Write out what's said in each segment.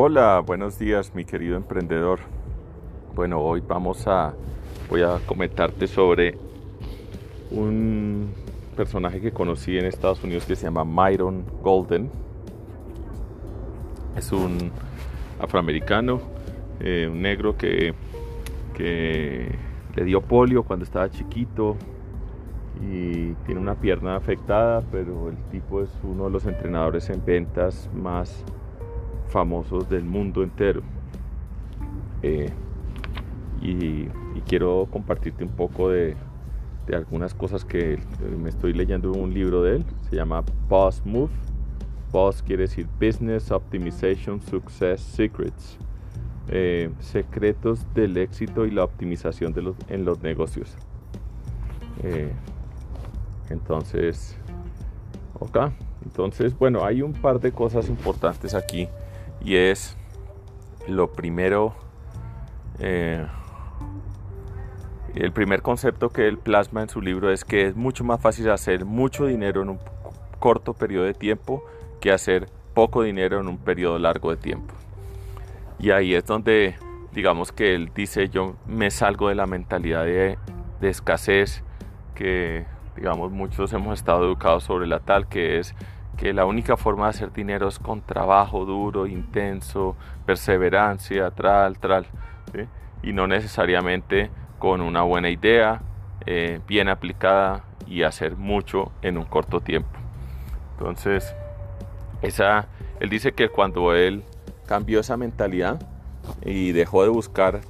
Hola, buenos días mi querido emprendedor. Bueno, hoy vamos a voy a comentarte sobre un personaje que conocí en Estados Unidos que se llama Myron Golden. Es un afroamericano, eh, un negro que, que le dio polio cuando estaba chiquito y tiene una pierna afectada, pero el tipo es uno de los entrenadores en ventas más famosos del mundo entero. Eh, y, quiero compartirte un poco de, algunas cosas que eh, me estoy leyendo un libro de él. Se llama Boss Move. Boss quiere decir Business Optimization Success Secrets. Eh, secretos del éxito y la optimización de los, en los negocios. entonces, ok. Entonces, bueno, hay un par de cosas importantes aquí y es lo primero, eh, el primer concepto que él plasma en su libro es que es mucho más fácil hacer mucho dinero en un corto periodo de tiempo que hacer poco dinero en un periodo largo de tiempo. Y ahí es donde, digamos que él dice, yo me salgo de la mentalidad de, de escasez que, digamos, muchos hemos estado educados sobre la tal, que es que la única forma de hacer dinero es con trabajo duro, intenso, perseverancia, tral, tral, y no necesariamente con una buena idea, eh, bien aplicada y hacer mucho en un corto tiempo. Entonces, esa, él dice que cuando él cambió esa mentalidad y dejó de buscar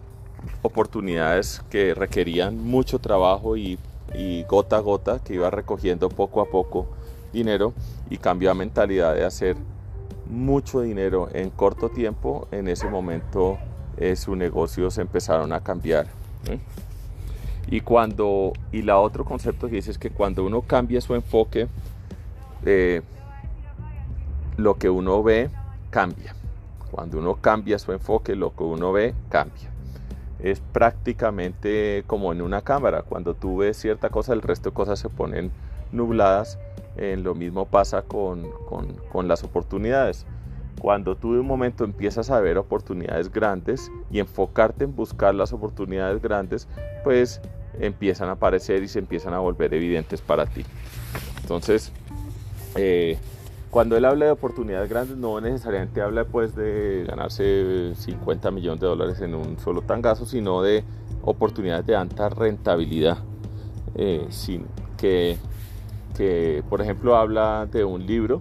oportunidades que requerían mucho trabajo y, y gota a gota, que iba recogiendo poco a poco, dinero y cambió la mentalidad de hacer mucho dinero en corto tiempo, en ese momento eh, sus negocios empezaron a cambiar. Y cuando, y la otro concepto que dice es que cuando uno cambia su enfoque, eh, lo que uno ve cambia. Cuando uno cambia su enfoque, lo que uno ve cambia. Es prácticamente como en una cámara. Cuando tú ves cierta cosa, el resto de cosas se ponen nubladas lo mismo pasa con, las oportunidades. Cuando tú de un momento empiezas a ver oportunidades grandes y enfocarte en buscar las oportunidades grandes, pues empiezan a aparecer y se empiezan a volver evidentes para ti. Entonces, eh, cuando él habla de oportunidades grandes, no necesariamente habla pues de ganarse 50 millones de dólares en un solo tangazo, sino de oportunidades de alta rentabilidad, eh, sin que que por ejemplo habla de un libro.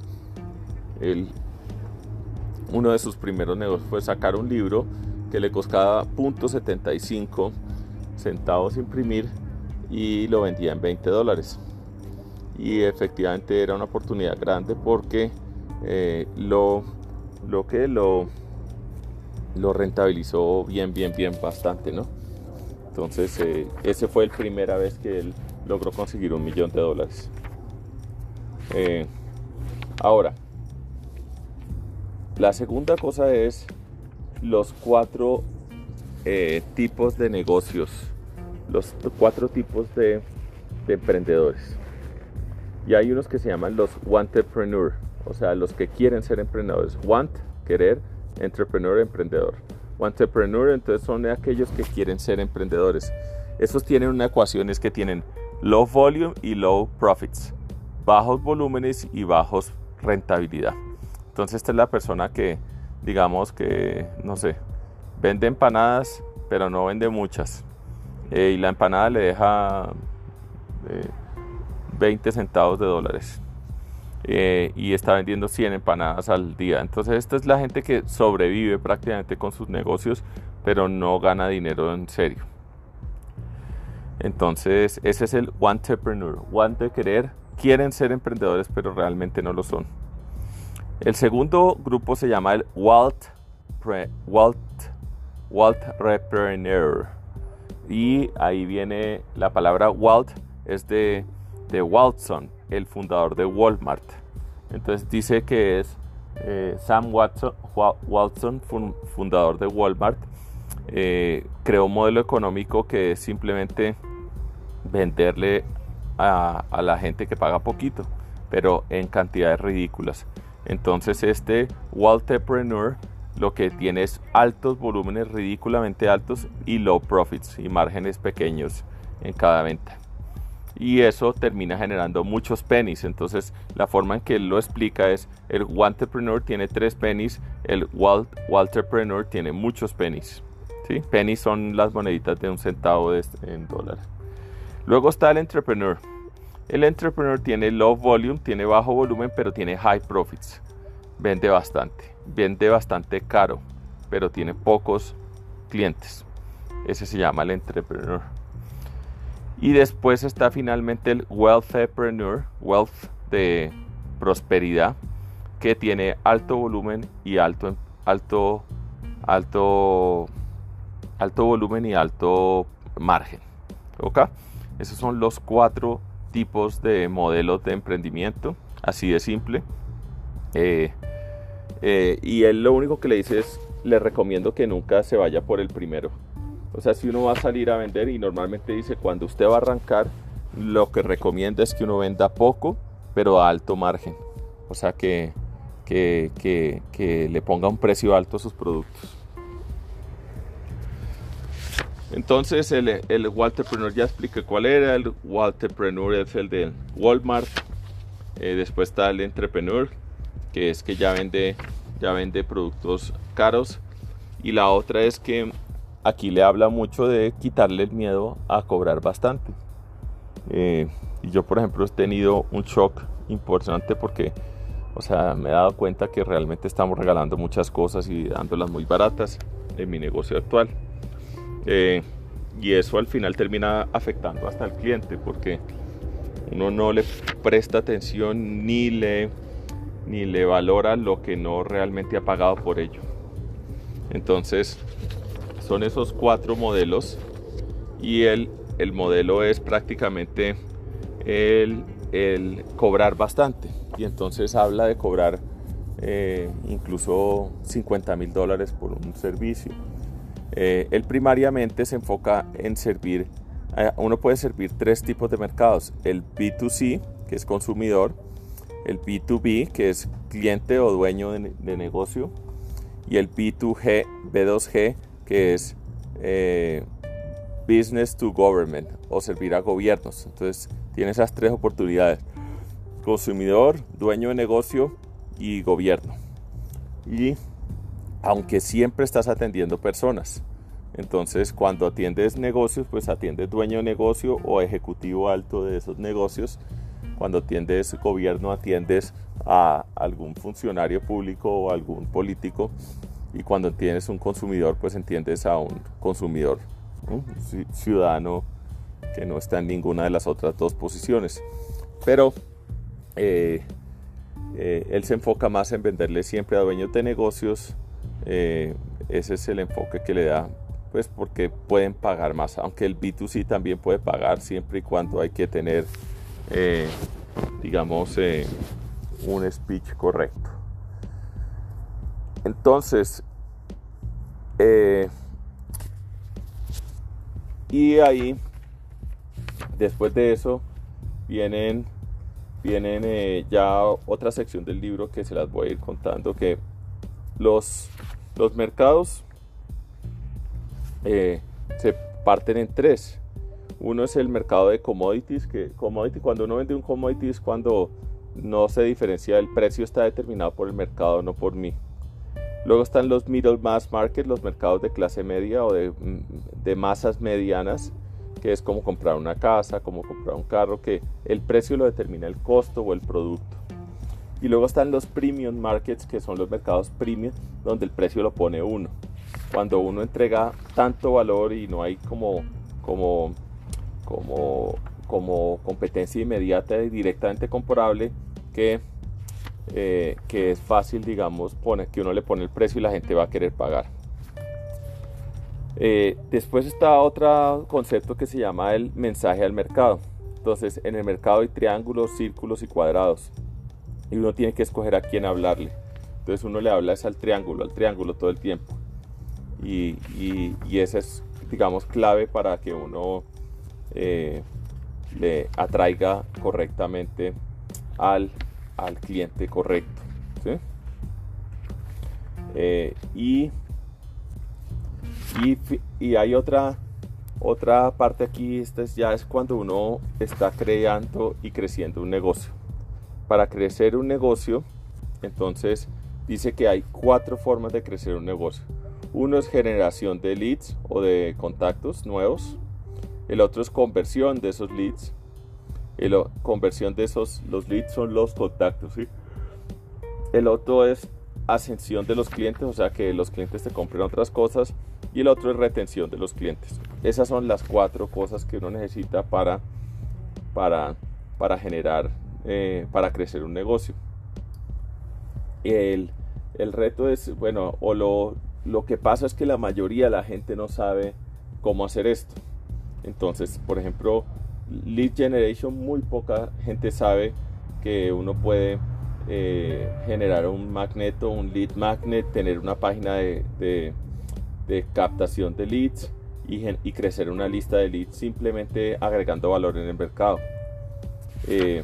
uno de sus primeros negocios fue sacar un libro que le costaba .75 centavos imprimir y lo vendía en 20 dólares. Y efectivamente era una oportunidad grande porque eh, lo, lo que lo, lo rentabilizó bien, bien, bien bastante, ¿no? Entonces, eh, ese fue la primera vez que él logró conseguir un millón de dólares. Eh, ahora, la segunda cosa es los cuatro eh, tipos de negocios, los cuatro tipos de, emprendedores. Y hay unos que se llaman los entrepreneur, o sea, los que quieren ser emprendedores. Want, querer, entrepreneur, emprendedor. Entrepreneur, entonces son aquellos que quieren ser emprendedores. Esos tienen una ecuación es que tienen low volume y low profits bajos volúmenes y bajos rentabilidad. Entonces esta es la persona que, digamos que, no sé, vende empanadas, pero no vende muchas. Eh, y la empanada le deja 20 eh, centavos de dólares. Eh, y está vendiendo 100 empanadas al día. Entonces esta es la gente que sobrevive prácticamente con sus negocios, pero no gana dinero en serio. Entonces ese es el entrepreneur, want de querer quieren ser emprendedores pero realmente no lo son. El segundo grupo se llama el Walt, Walt, Walt Repreneur. Y ahí viene la palabra Walt, es de, de el fundador de Walmart. Entonces dice que es eh, Sam Watson, Walton, fundador de Walmart, eh, creó un modelo económico que es simplemente venderle a, la gente que paga poquito, pero en cantidades ridículas. Entonces este Walterpreneur lo que tiene es altos volúmenes ridículamente altos y low profits y márgenes pequeños en cada venta. Y eso termina generando muchos pennies. Entonces la forma en que él lo explica es el Wantrepreneur tiene tres pennies, el Walt, Walterpreneur tiene muchos pennies. ¿sí? Pennies son las moneditas de un centavo de, en dólar. Luego está el Entrepreneur. El Entrepreneur tiene low volume, tiene bajo volumen, pero tiene high profits. Vende bastante, vende bastante caro, pero tiene pocos clientes. Ese se llama el Entrepreneur. Y después está finalmente el Wealthpreneur, wealth de prosperidad, que tiene alto volumen y alto, alto, alto, alto volumen y alto margen. ¿Ok? Esos son los cuatro tipos de modelos de emprendimiento, así de simple. Eh, eh, y él lo único que le dice es, le recomiendo que nunca se vaya por el primero. O sea, si uno va a salir a vender y normalmente dice, cuando usted va a arrancar, lo que recomienda es que uno venda poco, pero a alto margen. O sea, que, que, que, que le ponga un precio alto a sus productos. Entonces el, el Walterpreneur ya expliqué cuál era, el Walterpreneur es el de Walmart, eh, después está el Entrepreneur, que es que ya vende, ya vende productos caros, y la otra es que aquí le habla mucho de quitarle el miedo a cobrar bastante. Eh, y yo por ejemplo he tenido un shock importante porque, o sea, me he dado cuenta que realmente estamos regalando muchas cosas y dándolas muy baratas en mi negocio actual. Eh, y eso al final termina afectando hasta al cliente porque uno no le presta atención ni le, ni le valora lo que no realmente ha pagado por ello. Entonces, son esos cuatro modelos y el, el modelo es prácticamente el, el, cobrar bastante. Y entonces habla de cobrar eh, incluso 50 mil dólares por un servicio. Eh, él primariamente se enfoca en servir, eh, uno puede servir tres tipos de mercados, el B2C, que es consumidor, el B2B, que es cliente o dueño de, negocio, y el B2G, B2G, que es eh, business to government o servir a gobiernos. Entonces tiene esas tres oportunidades, consumidor, dueño de negocio y gobierno. Y aunque siempre estás atendiendo personas. Entonces, cuando atiendes negocios, pues atiendes dueño de negocio o ejecutivo alto de esos negocios. Cuando atiendes gobierno, atiendes a algún funcionario público o algún político. Y cuando atiendes un consumidor, pues entiendes a un consumidor, un ciudadano que no está en ninguna de las otras dos posiciones. Pero eh, eh, él se enfoca más en venderle siempre a dueños de negocios. Eh, ese es el enfoque que le da pues porque pueden pagar más, aunque el B2C también puede pagar siempre y cuando hay que tener, eh, digamos, eh, un speech correcto. Entonces, y ahí, después de eso, vienen, vienen ya otra sección del libro que se las voy a ir contando, que los, los mercados eh, se parten en tres. Uno es el mercado de commodities, que commodity, cuando uno vende un commodity es cuando no se diferencia, el precio está determinado por el mercado, no por mí. Luego están los middle mass market, los mercados de clase media o de, mm, de masas medianas, que es como comprar una casa, como comprar un carro, que el precio lo determina el costo o el producto. Y luego están los premium markets, que son los mercados premium, donde el precio lo pone uno cuando uno entrega tanto valor y no hay como, como, como, como competencia inmediata y directamente comparable que, eh, que es fácil, digamos, pone, que uno le pone el precio y la gente va a querer pagar. Eh, después está otro concepto que se llama el mensaje al mercado. Entonces, en el mercado hay triángulos, círculos y cuadrados. Y uno tiene que escoger a quién hablarle. Entonces uno le habla es al triángulo, al triángulo todo el tiempo y, y, esa es, digamos, clave para que uno eh, le atraiga correctamente al, al cliente correcto. Eh, y, y, hay otra, otra parte aquí, esta es, ya es cuando uno está creando y creciendo un negocio. Para crecer un negocio, entonces dice que hay cuatro formas de crecer un negocio. Uno es generación de leads o de contactos nuevos. El otro es conversión de esos leads. La conversión de esos, los leads son los contactos. El otro es ascensión de los clientes, o sea que los clientes te compren otras cosas. Y el otro es retención de los clientes. Esas son las cuatro cosas que uno necesita para, para, para generar, eh, para crecer un negocio. El, el reto es, bueno, o lo, lo que pasa es que la mayoría de la gente no sabe cómo hacer esto. Entonces, por ejemplo, lead generation, muy poca gente sabe que uno puede eh, generar un magneto, un lead magnet, tener una página de, captación de leads y, crecer una lista de leads simplemente agregando valor en el mercado. Eh,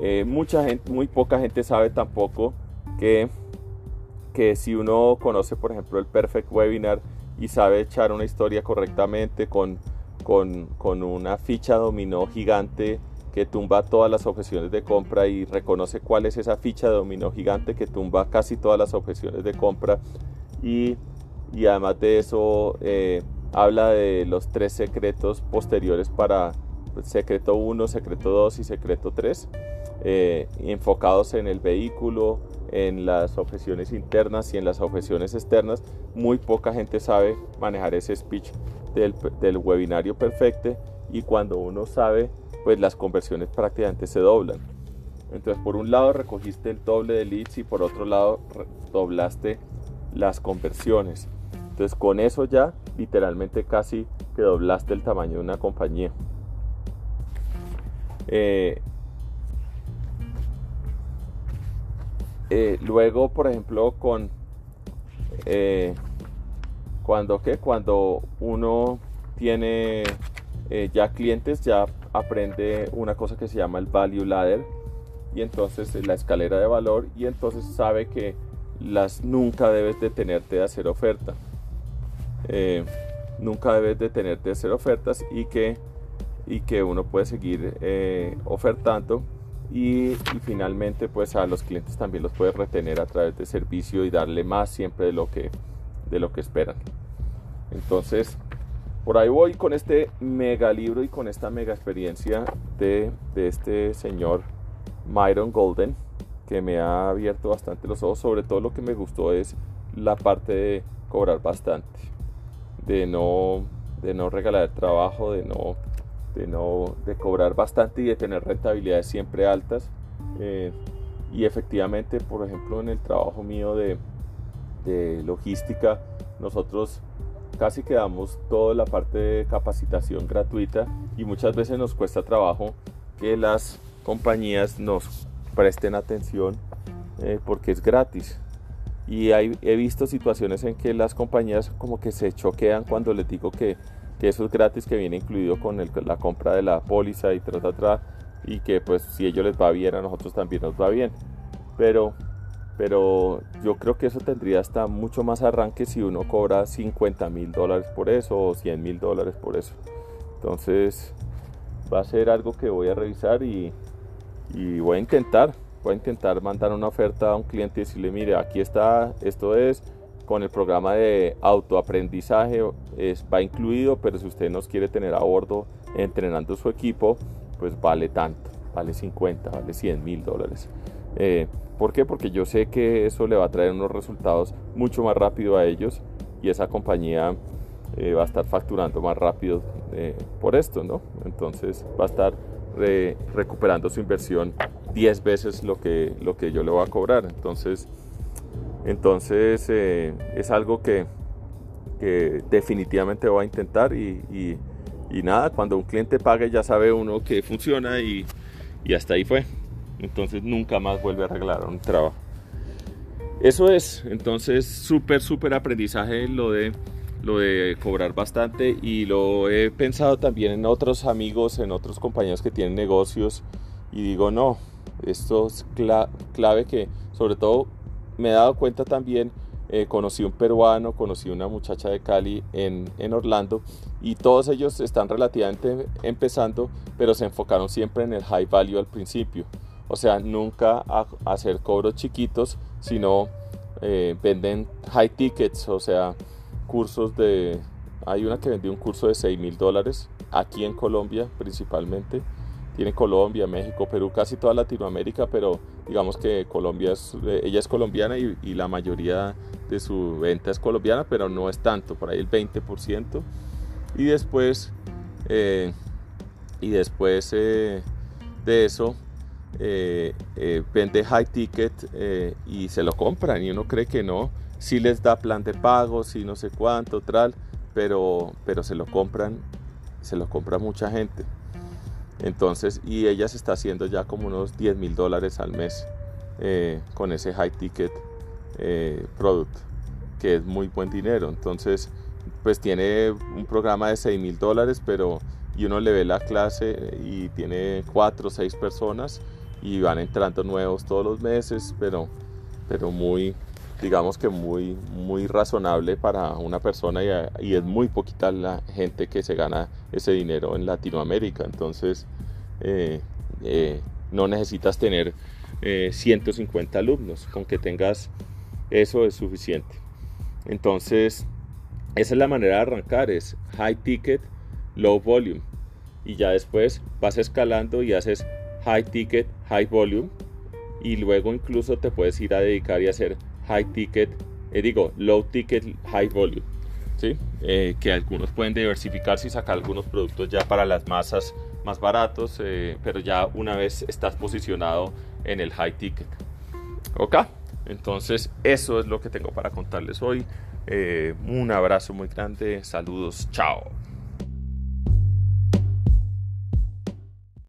eh, mucha gente, muy poca gente sabe tampoco que que si uno conoce, por ejemplo, el Perfect Webinar y sabe echar una historia correctamente con, con, una ficha dominó gigante que tumba todas las objeciones de compra y reconoce cuál es esa ficha dominó gigante que tumba casi todas las objeciones de compra y, además de eso eh, habla de los tres secretos posteriores para pues, secreto 1, secreto 2 y secreto 3 eh, enfocados en el vehículo, en las objeciones internas y en las objeciones externas. Muy poca gente sabe manejar ese speech del, webinario perfecto y cuando uno sabe, pues las conversiones prácticamente se doblan. Entonces, por un lado recogiste el doble de leads y por otro lado doblaste las conversiones. Entonces, con eso ya literalmente casi que doblaste el tamaño de una compañía. Eh, Eh, luego, por ejemplo, con eh, cuando cuando uno tiene eh, ya clientes, ya aprende una cosa que se llama el value ladder y entonces la escalera de valor y entonces sabe que las nunca debes detenerte de hacer oferta. nunca debes detenerte de hacer ofertas y que, y que uno puede seguir ofertando y, finalmente pues a los clientes también los puedes retener a través de servicio y darle más siempre de lo que, de lo que esperan. Entonces, por ahí voy con este mega libro y con esta mega experiencia de, de este señor Myron Golden, que me ha abierto bastante los ojos. Sobre todo lo que me gustó es la parte de cobrar bastante, de no, de no regalar trabajo, de no de, no, de cobrar bastante y de tener rentabilidades siempre altas. Eh, y efectivamente, por ejemplo, en el trabajo mío de, de logística, nosotros casi que damos toda la parte de capacitación gratuita y muchas veces nos cuesta trabajo que las compañías nos presten atención eh, porque es gratis. Y he visto situaciones en que las compañías como que se choquean cuando les digo que que eso es gratis, que viene incluido con la compra de la póliza y tras atrás y que pues si ellos les va bien, a nosotros también nos va bien. Pero, pero yo creo que eso tendría hasta mucho más arranque si uno cobra 50 mil dólares por eso o 100 mil dólares por eso. Entonces va a ser algo que voy a revisar y, y voy a intentar. Voy a intentar mandar una oferta a un cliente y decirle, mire, aquí está, esto es, con el programa de autoaprendizaje es, va incluido, pero si usted nos quiere tener a bordo entrenando su equipo, pues vale tanto, vale 50, vale 100 mil dólares. Eh, ¿Por qué? Porque yo sé que eso le va a traer unos resultados mucho más rápido a ellos y esa compañía eh, va a estar facturando más rápido eh, por esto, ¿no? Entonces va a estar recuperando su inversión 10 veces lo que, lo que yo le voy a cobrar. Entonces, entonces eh, es algo que, definitivamente voy a intentar y, nada, cuando un cliente pague ya sabe uno que funciona y, hasta ahí fue. Entonces nunca más vuelve a arreglar un trabajo. Eso es, entonces súper, súper aprendizaje lo de, lo de cobrar bastante y lo he pensado también en otros amigos, en otros compañeros que tienen negocios y digo, no, esto es clave que sobre todo me he dado cuenta también eh, conocí un peruano, conocí una muchacha de Cali en, Orlando y todos ellos están relativamente empezando, pero se enfocaron siempre en el high value al principio. O sea, nunca a, hacer cobros chiquitos, sino eh, venden high tickets, o sea, cursos de... Hay una que vendió un curso de 6 mil dólares aquí en Colombia principalmente tiene Colombia, México, Perú, casi toda Latinoamérica, pero digamos que Colombia es, eh, ella es colombiana y, la mayoría de su venta es colombiana, pero no es tanto, por ahí el 20%. Y después, eh, y después eh, de eso, vende high ticket y se lo compran y uno cree que no, si les da plan de pago, si no sé cuánto, tal, pero, pero se lo compran, se lo compra mucha gente. Entonces, y ella se está haciendo ya como unos 10 mil dólares al mes eh, con ese high ticket eh, product, que es muy buen dinero. Entonces, pues tiene un programa de 6 mil dólares, pero y uno le ve la clase y tiene 4 o 6 personas y van entrando nuevos todos los meses, pero, pero muy, digamos que muy, muy razonable para una persona y, es muy poquita la gente que se gana ese dinero en Latinoamérica. Entonces, eh, eh, no necesitas tener 150 eh, alumnos, con que tengas eso es suficiente. Entonces, esa es la manera de arrancar, es high ticket, low volume. Y ya después vas escalando y haces high ticket, high volume. Y luego incluso te puedes ir a dedicar y hacer high ticket, eh, digo, low ticket, high volume. ¿sí? Eh, que algunos pueden diversificarse y sacar algunos productos ya para las masas más baratos, eh, pero ya una vez estás posicionado en el high ticket. ¿Ok? Entonces eso es lo que tengo para contarles hoy. un abrazo muy grande, saludos, chao.